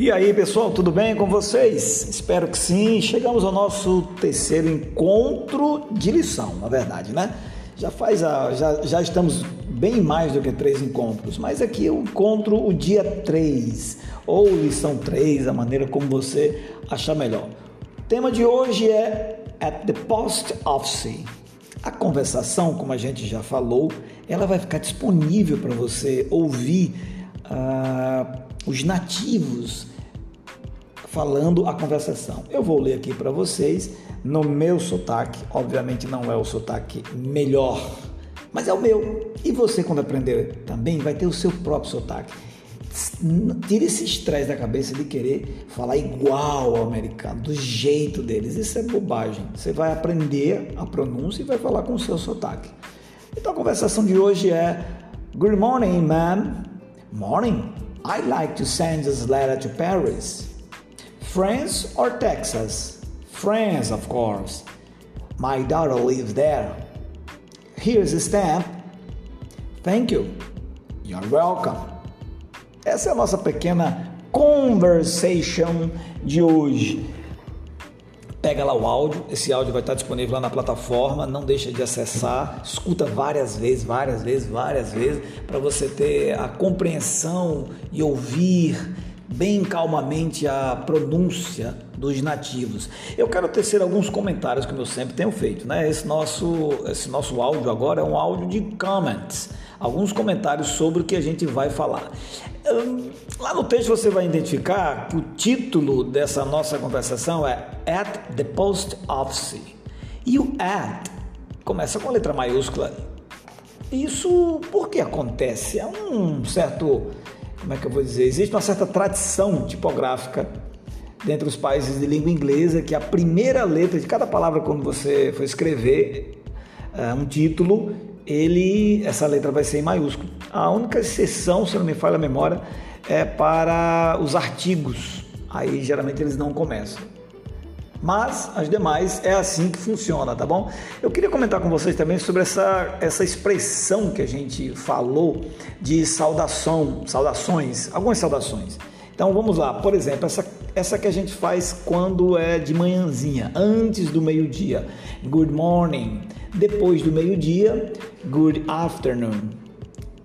E aí, pessoal, tudo bem com vocês? Espero que sim. Chegamos ao nosso terceiro encontro de lição, na verdade, né? Já faz a, já, já estamos bem mais do que três encontros, mas aqui eu encontro o dia 3 ou lição 3, a maneira como você achar melhor. O tema de hoje é At the Post Office. A conversação, como a gente já falou, ela vai ficar disponível para você ouvir uh, os nativos falando a conversação. Eu vou ler aqui para vocês no meu sotaque, obviamente não é o sotaque melhor, mas é o meu. E você, quando aprender também, vai ter o seu próprio sotaque. Tire esse estresse da cabeça de querer falar igual ao americano, do jeito deles. Isso é bobagem. Você vai aprender a pronúncia e vai falar com o seu sotaque. Então a conversação de hoje é: Good morning, ma'am. Morning. I'd like to send this letter to Paris. France or Texas? France, of course. My daughter lives there. Here's a stamp. Thank you. You're welcome. Essa é a nossa pequena conversation de hoje. Pega lá o áudio, esse áudio vai estar disponível lá na plataforma, não deixa de acessar, escuta várias vezes, várias vezes, várias vezes, para você ter a compreensão e ouvir bem calmamente a pronúncia dos nativos. Eu quero tecer alguns comentários que eu sempre tenho feito, né? Esse nosso, esse nosso áudio agora é um áudio de comments, alguns comentários sobre o que a gente vai falar. Lá no texto você vai identificar que o título dessa nossa conversação é At the Post Office. E o at começa com a letra maiúscula. Isso por que acontece? É um certo, como é que eu vou dizer? Existe uma certa tradição tipográfica dentre os países de língua inglesa que a primeira letra de cada palavra quando você for escrever uh, um título ele, essa letra vai ser em maiúsculo. A única exceção, se não me falha a memória, é para os artigos. Aí geralmente eles não começam. Mas as demais é assim que funciona, tá bom? Eu queria comentar com vocês também sobre essa, essa expressão que a gente falou de saudação, saudações, algumas saudações. Então vamos lá, por exemplo, essa, essa que a gente faz quando é de manhãzinha, antes do meio-dia. Good morning. Depois do meio-dia, good afternoon.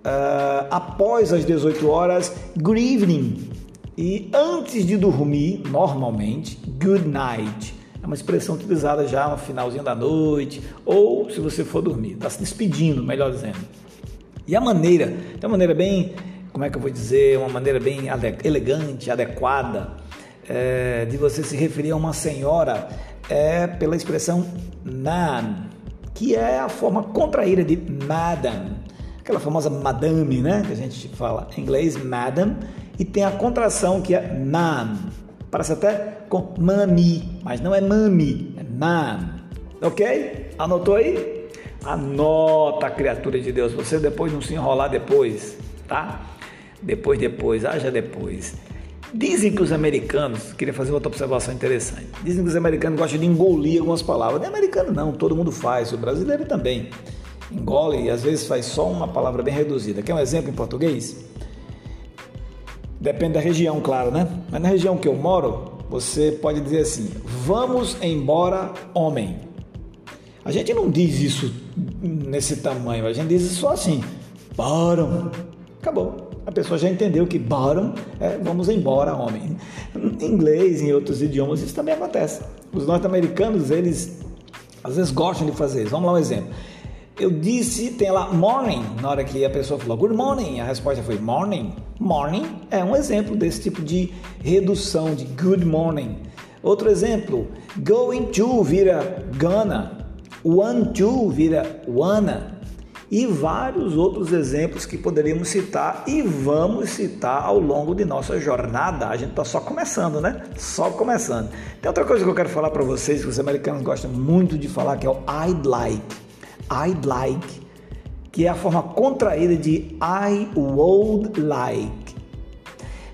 Uh, após as 18 horas, good evening. E antes de dormir, normalmente, good night. É uma expressão utilizada já no finalzinho da noite, ou se você for dormir, está se despedindo, melhor dizendo. E a maneira, de uma maneira bem como é que eu vou dizer, uma maneira bem elegante, adequada é, de você se referir a uma senhora é pela expressão ma'am, que é a forma contraída de madam, aquela famosa madame, né, que a gente fala em inglês, madam, e tem a contração que é ma'am, parece até com mami, mas não é mami, é ma'am, ok? Anotou aí? Anota, criatura de Deus, você depois não se enrolar depois, tá? depois, depois, haja depois. Dizem que os americanos, queria fazer outra observação interessante, dizem que os americanos gostam de engolir algumas palavras. Não é americano não, todo mundo faz, o brasileiro também. Engole e às vezes faz só uma palavra bem reduzida. Quer um exemplo em português? Depende da região, claro, né? Mas na região que eu moro, você pode dizer assim: vamos embora, homem. A gente não diz isso nesse tamanho, a gente diz só assim: bottom. Acabou a pessoa já entendeu que bottom é vamos embora, homem. Em inglês, em outros idiomas, isso também acontece. Os norte-americanos, eles às vezes gostam de fazer isso. Vamos lá um exemplo. Eu disse, tem lá morning, na hora que a pessoa falou good morning, a resposta foi morning. Morning é um exemplo desse tipo de redução de good morning. Outro exemplo, going to vira gonna, want to vira wanna e vários outros exemplos que poderíamos citar e vamos citar ao longo de nossa jornada. A gente está só começando, né? Só começando. Tem outra coisa que eu quero falar para vocês, que os americanos gostam muito de falar, que é o I'd like. I'd like, que é a forma contraída de I would like.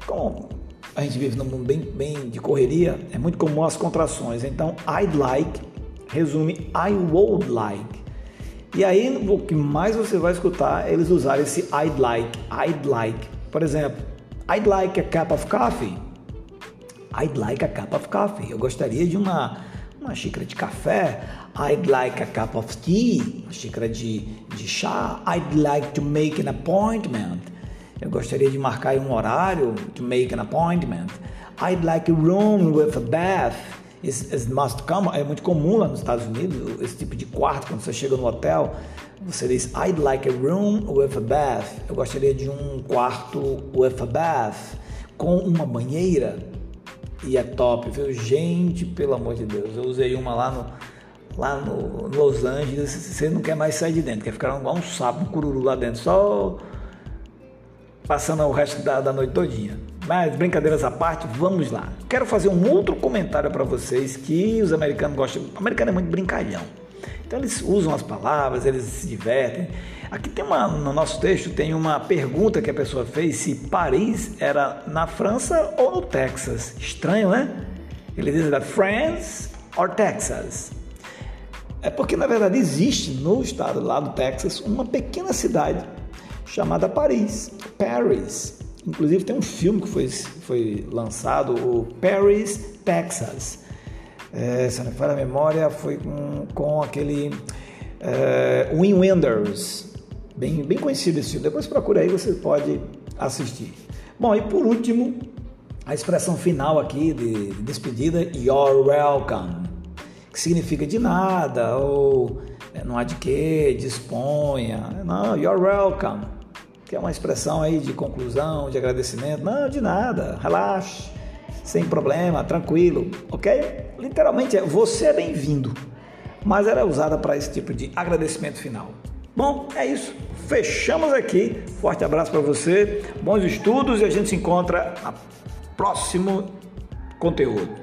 Como a gente vive num mundo bem, bem de correria, é muito comum as contrações. Então, I'd like resume I would like. E aí o que mais você vai escutar é eles usar esse I'd like, I'd like. Por exemplo, I'd like a cup of coffee. I'd like a cup of coffee. Eu gostaria de uma, uma xícara de café. I'd like a cup of tea. Uma xícara de, de chá. I'd like to make an appointment. Eu gostaria de marcar um horário. To make an appointment. I'd like a room with a bath. Must come. É muito comum lá nos Estados Unidos esse tipo de quarto quando você chega no hotel. Você diz I'd like a room with a bath. Eu gostaria de um quarto with a bath com uma banheira. E é top, viu? Gente, pelo amor de Deus. Eu usei uma lá no lá no Los Angeles. Você não quer mais sair de dentro, quer ficar igual um sapo, um cururu lá dentro, só passando o resto da, da noite todinha. Mas brincadeiras à parte, vamos lá. Quero fazer um outro comentário para vocês que os americanos gostam. O americano é muito brincalhão. Então eles usam as palavras, eles se divertem. Aqui tem uma, no nosso texto tem uma pergunta que a pessoa fez se Paris era na França ou no Texas. Estranho, né? Ele diz France or Texas. É porque na verdade existe no estado lá do Texas uma pequena cidade chamada Paris, Paris. Inclusive tem um filme que foi, foi lançado, o Paris, Texas é, se não me falha a memória, foi com, com aquele é, Win Wenders, bem, bem conhecido esse filme. Depois procura aí, você pode assistir. Bom, e por último, a expressão final aqui de, de despedida, You're welcome, que significa de nada, ou é, não há de quê, disponha. Não, you're welcome, que é uma expressão aí de conclusão, de agradecimento. Não, de nada, relaxe sem problema, tranquilo, ok? Literalmente é você é bem-vindo, mas era usada para esse tipo de agradecimento final. Bom, é isso. Fechamos aqui. Forte abraço para você, bons estudos e a gente se encontra no próximo conteúdo.